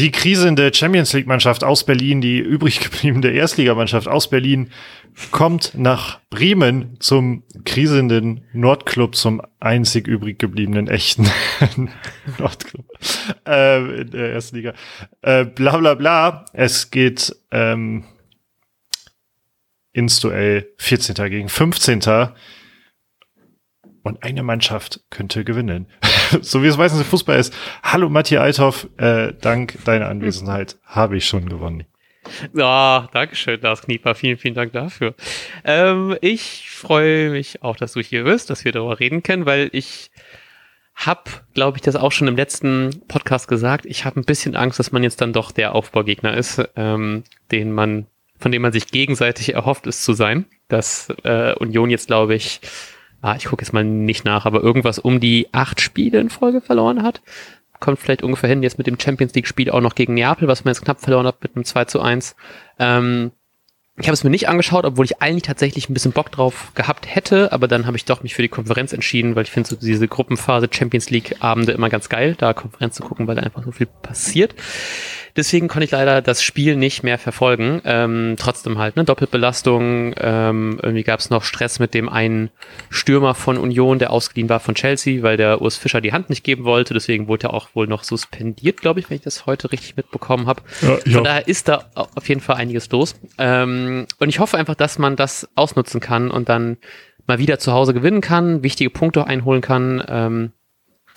Die krisende Champions League-Mannschaft aus Berlin, die übrig gebliebene Erstligamannschaft aus Berlin, kommt nach Bremen zum krisenden Nordclub, zum einzig übrig gebliebenen echten Nordclub äh, in der ersten Liga. Äh, bla bla bla. Es geht ähm, ins Duell 14. gegen 15. Und eine Mannschaft könnte gewinnen. so wie es meistens im Fußball ist. Hallo Matthias Althoff, äh, dank deiner Anwesenheit habe ich schon gewonnen. Ja, danke schön, Lars Knieper. Vielen, vielen Dank dafür. Ähm, ich freue mich auch, dass du hier bist, dass wir darüber reden können, weil ich habe, glaube ich, das auch schon im letzten Podcast gesagt. Ich habe ein bisschen Angst, dass man jetzt dann doch der Aufbaugegner ist, ähm, den man, von dem man sich gegenseitig erhofft, es zu sein. Dass äh, Union jetzt, glaube ich, ah, ich gucke jetzt mal nicht nach, aber irgendwas um die acht Spiele in Folge verloren hat kommt vielleicht ungefähr hin, jetzt mit dem Champions League-Spiel auch noch gegen Neapel, was man jetzt knapp verloren hat mit einem 2 zu 1. Ähm, ich habe es mir nicht angeschaut, obwohl ich eigentlich tatsächlich ein bisschen Bock drauf gehabt hätte, aber dann habe ich doch mich für die Konferenz entschieden, weil ich finde so diese Gruppenphase Champions League Abende immer ganz geil, da Konferenz zu gucken, weil da einfach so viel passiert. Deswegen konnte ich leider das Spiel nicht mehr verfolgen. Ähm, trotzdem halt, ne, Doppelbelastung. Ähm, irgendwie gab es noch Stress mit dem einen Stürmer von Union, der ausgeliehen war von Chelsea, weil der Urs Fischer die Hand nicht geben wollte. Deswegen wurde er auch wohl noch suspendiert, glaube ich, wenn ich das heute richtig mitbekommen habe. Ja, ja. Von daher ist da auf jeden Fall einiges los. Ähm, und ich hoffe einfach, dass man das ausnutzen kann und dann mal wieder zu Hause gewinnen kann, wichtige Punkte einholen kann. Ähm,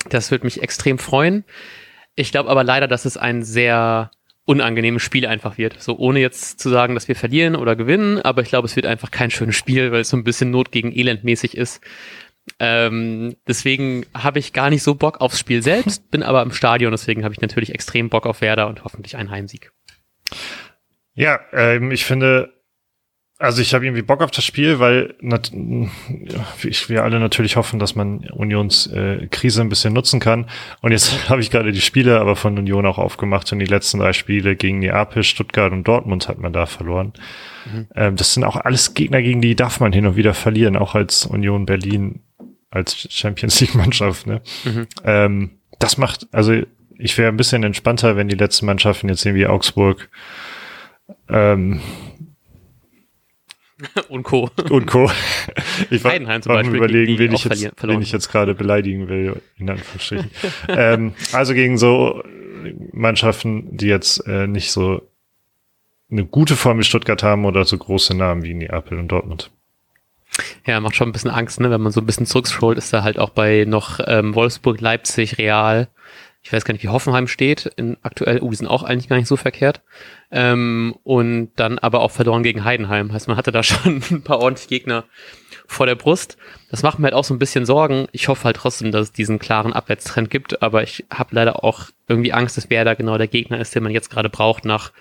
das würde mich extrem freuen. Ich glaube aber leider, dass es ein sehr unangenehmes Spiel einfach wird. So ohne jetzt zu sagen, dass wir verlieren oder gewinnen, aber ich glaube, es wird einfach kein schönes Spiel, weil es so ein bisschen Not gegen Elend mäßig ist. Ähm, deswegen habe ich gar nicht so Bock aufs Spiel selbst, bin aber im Stadion, deswegen habe ich natürlich extrem Bock auf Werder und hoffentlich einen Heimsieg. Ja, ähm, ich finde, also ich habe irgendwie Bock auf das Spiel, weil ich, wir alle natürlich hoffen, dass man Unions äh, Krise ein bisschen nutzen kann. Und jetzt habe ich gerade die Spiele aber von Union auch aufgemacht und die letzten drei Spiele gegen Neapel, Stuttgart und Dortmund hat man da verloren. Mhm. Ähm, das sind auch alles Gegner, gegen die darf man hin und wieder verlieren, auch als Union Berlin als Champions League Mannschaft. Ne? Mhm. Ähm, das macht, also ich wäre ein bisschen entspannter, wenn die letzten Mannschaften jetzt irgendwie Augsburg ähm, und Co. Und Co. Ich war, Heidenheim zum Beispiel, überlegen, wen ich, jetzt, wen ich jetzt gerade beleidigen will, in Anführungsstrichen. ähm, also gegen so Mannschaften, die jetzt äh, nicht so eine gute Form wie Stuttgart haben oder so große Namen wie Neapel und Dortmund. Ja, macht schon ein bisschen Angst, ne? Wenn man so ein bisschen zurückscrollt, ist da halt auch bei noch ähm, Wolfsburg, Leipzig, Real, ich weiß gar nicht, wie Hoffenheim steht, in aktuell, oh, die sind auch eigentlich gar nicht so verkehrt. Ähm, und dann aber auch verloren gegen Heidenheim. Heißt, man hatte da schon ein paar ordentliche Gegner vor der Brust. Das macht mir halt auch so ein bisschen Sorgen. Ich hoffe halt trotzdem, dass es diesen klaren Abwärtstrend gibt, aber ich habe leider auch irgendwie Angst, dass wer da genau der Gegner ist, den man jetzt gerade braucht, nach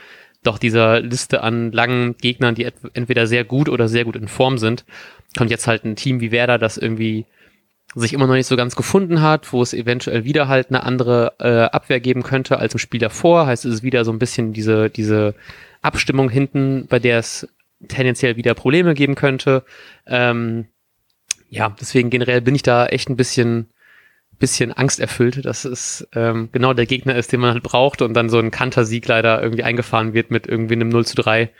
doch dieser Liste an langen Gegnern, die entweder sehr gut oder sehr gut in Form sind. Kommt jetzt halt ein Team wie Werder, das irgendwie sich immer noch nicht so ganz gefunden hat, wo es eventuell wieder halt eine andere äh, Abwehr geben könnte als im Spiel davor. Heißt, es ist wieder so ein bisschen diese, diese Abstimmung hinten, bei der es tendenziell wieder Probleme geben könnte. Ähm, ja, deswegen generell bin ich da echt ein bisschen, bisschen angsterfüllt, dass es ähm, genau der Gegner ist, den man halt braucht und dann so ein Kantersieg leider irgendwie eingefahren wird mit irgendwie einem 0 zu 3.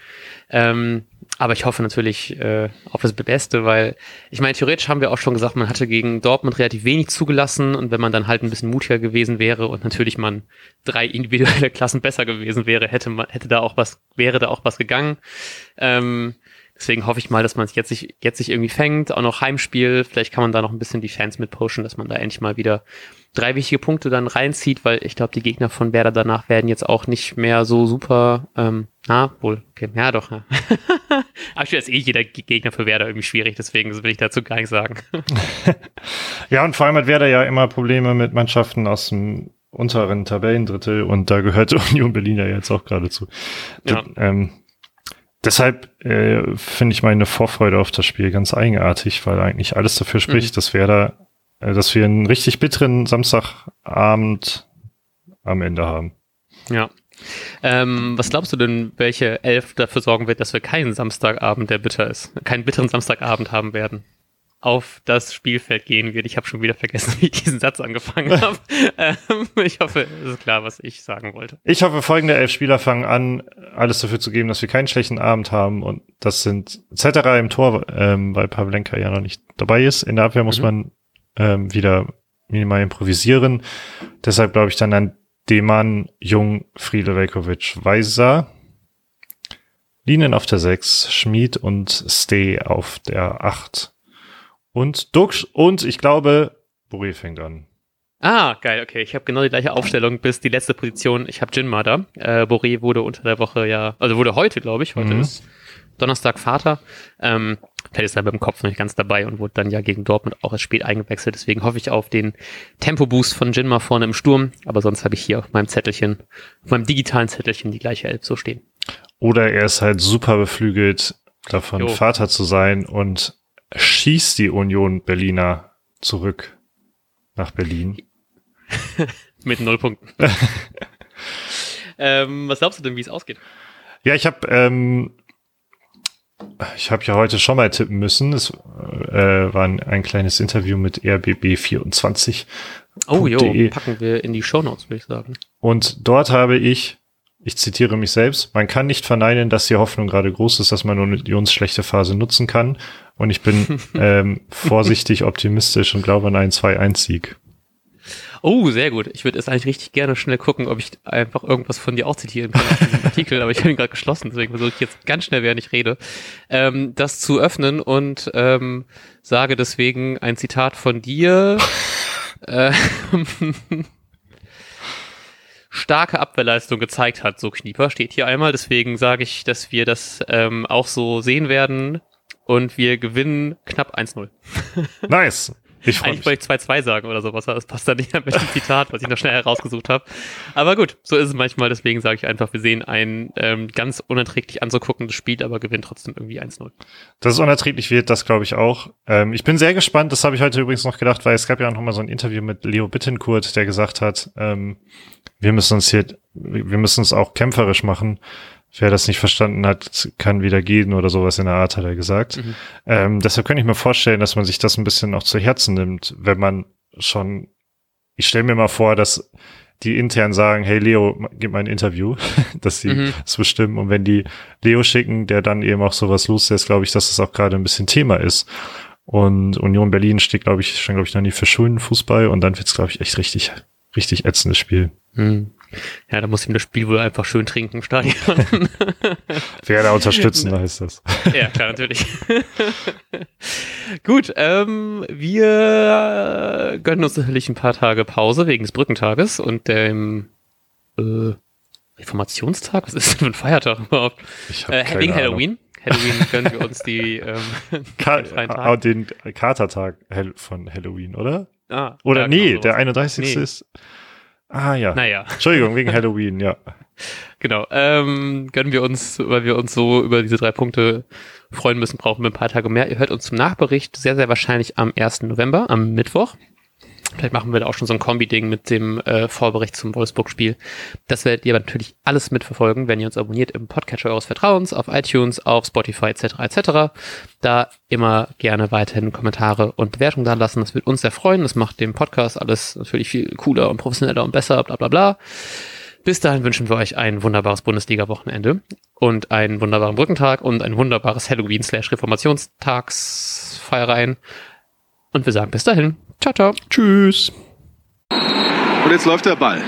Ähm, aber ich hoffe natürlich äh, auf das Beste, weil ich meine, theoretisch haben wir auch schon gesagt, man hatte gegen Dortmund relativ wenig zugelassen. Und wenn man dann halt ein bisschen mutiger gewesen wäre und natürlich man drei individuelle Klassen besser gewesen wäre, hätte man, hätte da auch was, wäre da auch was gegangen. Ähm, deswegen hoffe ich mal, dass man es jetzt sich, jetzt sich irgendwie fängt, auch noch Heimspiel, vielleicht kann man da noch ein bisschen die Fans mit pushen, dass man da endlich mal wieder drei wichtige Punkte dann reinzieht, weil ich glaube, die Gegner von Werder danach werden jetzt auch nicht mehr so super, ähm, na, wohl, okay, ja doch, ja. Aktuell ist eh jeder Gegner für Werder irgendwie schwierig, deswegen will ich dazu gar nichts sagen. ja, und vor allem hat Werder ja immer Probleme mit Mannschaften aus dem unteren Tabellendrittel und da gehört Union Berlin ja jetzt auch gerade zu. Ja. Ähm, deshalb äh, finde ich meine Vorfreude auf das Spiel ganz eigenartig, weil eigentlich alles dafür spricht, mhm. dass Werder äh, dass wir einen richtig bitteren Samstagabend am Ende haben. Ja. Ähm, was glaubst du denn, welche Elf dafür sorgen wird, dass wir keinen Samstagabend, der bitter ist, keinen bitteren Samstagabend haben werden? auf das Spielfeld gehen wird. Ich habe schon wieder vergessen, wie ich diesen Satz angefangen habe. ähm, ich hoffe, es ist klar, was ich sagen wollte. Ich hoffe, folgende elf Spieler fangen an, alles dafür zu geben, dass wir keinen schlechten Abend haben. Und das sind Zetterer im Tor, ähm, weil Pavlenka ja noch nicht dabei ist. In der Abwehr muss mhm. man ähm, wieder minimal improvisieren. Deshalb glaube ich dann an Deman, Jung, Friedel, Velkovic, Weiser. Linien auf der 6, Schmid und Stay auf der 8. Und Dux und ich glaube, Boré fängt an. Ah, geil, okay. Ich habe genau die gleiche Aufstellung bis die letzte Position. Ich habe Jinma da. Äh, Boré wurde unter der Woche ja, also wurde heute, glaube ich. Heute mhm. ist Donnerstag Vater. Ähm, vielleicht ist er beim Kopf noch nicht ganz dabei und wurde dann ja gegen Dortmund auch erst spät eingewechselt. Deswegen hoffe ich auf den Tempo-Boost von Jinma vorne im Sturm. Aber sonst habe ich hier auf meinem Zettelchen, auf meinem digitalen Zettelchen die gleiche Elf so stehen. Oder er ist halt super beflügelt davon, jo. Vater zu sein und schießt die Union Berliner zurück nach Berlin. Mit null Punkten. ähm, was glaubst du denn, wie es ausgeht? Ja, ich habe ähm, ich habe ja heute schon mal tippen müssen. Es äh, war ein, ein kleines Interview mit RBB24. Oh jo, packen wir in die Shownotes, würde ich sagen. Und dort habe ich ich zitiere mich selbst, man kann nicht verneinen, dass die Hoffnung gerade groß ist, dass man Unions schlechte Phase nutzen kann. Und ich bin ähm, vorsichtig optimistisch und glaube an einen 2-1-Sieg. Oh, sehr gut. Ich würde es eigentlich richtig gerne schnell gucken, ob ich einfach irgendwas von dir auch zitieren kann im Artikel, aber ich habe ihn gerade geschlossen, deswegen versuche ich jetzt ganz schnell, während ich rede, ähm, das zu öffnen und ähm, sage deswegen ein Zitat von dir. äh, starke Abwehrleistung gezeigt hat, so Knieper steht hier einmal. Deswegen sage ich, dass wir das ähm, auch so sehen werden und wir gewinnen knapp 1-0. Nice. Ich Eigentlich wollte ich 2-2 sagen oder sowas, das passt dann nicht mit dem Zitat, was ich noch schnell herausgesucht habe. Aber gut, so ist es manchmal, deswegen sage ich einfach, wir sehen ein ähm, ganz unerträglich anzuguckendes Spiel, aber gewinnen trotzdem irgendwie 1-0. Dass es unerträglich wird, das glaube ich auch. Ähm, ich bin sehr gespannt, das habe ich heute übrigens noch gedacht, weil es gab ja noch mal so ein Interview mit Leo Bittenkurt, der gesagt hat, ähm, wir müssen uns hier, wir müssen uns auch kämpferisch machen. Wer das nicht verstanden hat, kann wieder gehen oder sowas in der Art, hat er gesagt. Mhm. Ähm, deshalb könnte ich mir vorstellen, dass man sich das ein bisschen auch zu Herzen nimmt, wenn man schon, ich stelle mir mal vor, dass die intern sagen, hey Leo, gib mal ein Interview, dass sie mhm. das bestimmen. Und wenn die Leo schicken, der dann eben auch sowas loslässt, glaube ich, dass das auch gerade ein bisschen Thema ist. Und Union Berlin steht, glaube ich, schon, glaube ich, noch nie für schönen Fußball und dann wird's, glaube ich, echt richtig, richtig ätzendes Spiel. Mhm. Ja, da muss ihm das Spiel wohl einfach schön trinken im Stadion. Wer unterstützen, heißt das. Ja, klar, natürlich. Gut, ähm, wir gönnen uns natürlich ein paar Tage Pause wegen des Brückentages und dem äh, Reformationstag? Was ist denn für ein Feiertag überhaupt? Ich äh, wegen Halloween. Halloween gönnen wir uns die ähm, Ka den, den Katertag von Halloween, oder? Ah, oder ja, nee, genau der 31. Nee. ist Ah ja. Naja. Entschuldigung, wegen Halloween, ja. Genau. Ähm, gönnen wir uns, weil wir uns so über diese drei Punkte freuen müssen, brauchen wir ein paar Tage mehr. Ihr hört uns zum Nachbericht sehr, sehr wahrscheinlich am 1. November, am Mittwoch. Vielleicht machen wir da auch schon so ein Kombi-Ding mit dem äh, Vorbericht zum Wolfsburg-Spiel. Das werdet ihr natürlich alles mitverfolgen, wenn ihr uns abonniert im Podcatcher eures Vertrauens, auf iTunes, auf Spotify etc. etc. Da immer gerne weiterhin Kommentare und Bewertungen da lassen. Das wird uns sehr freuen. Das macht dem Podcast alles natürlich viel cooler und professioneller und besser, bla bla bla. Bis dahin wünschen wir euch ein wunderbares Bundesliga-Wochenende und einen wunderbaren Brückentag und ein wunderbares Halloween-Reformationstagsfeiereien. Und wir sagen bis dahin. Ciao, ciao. Tschüss. Und jetzt läuft der Ball.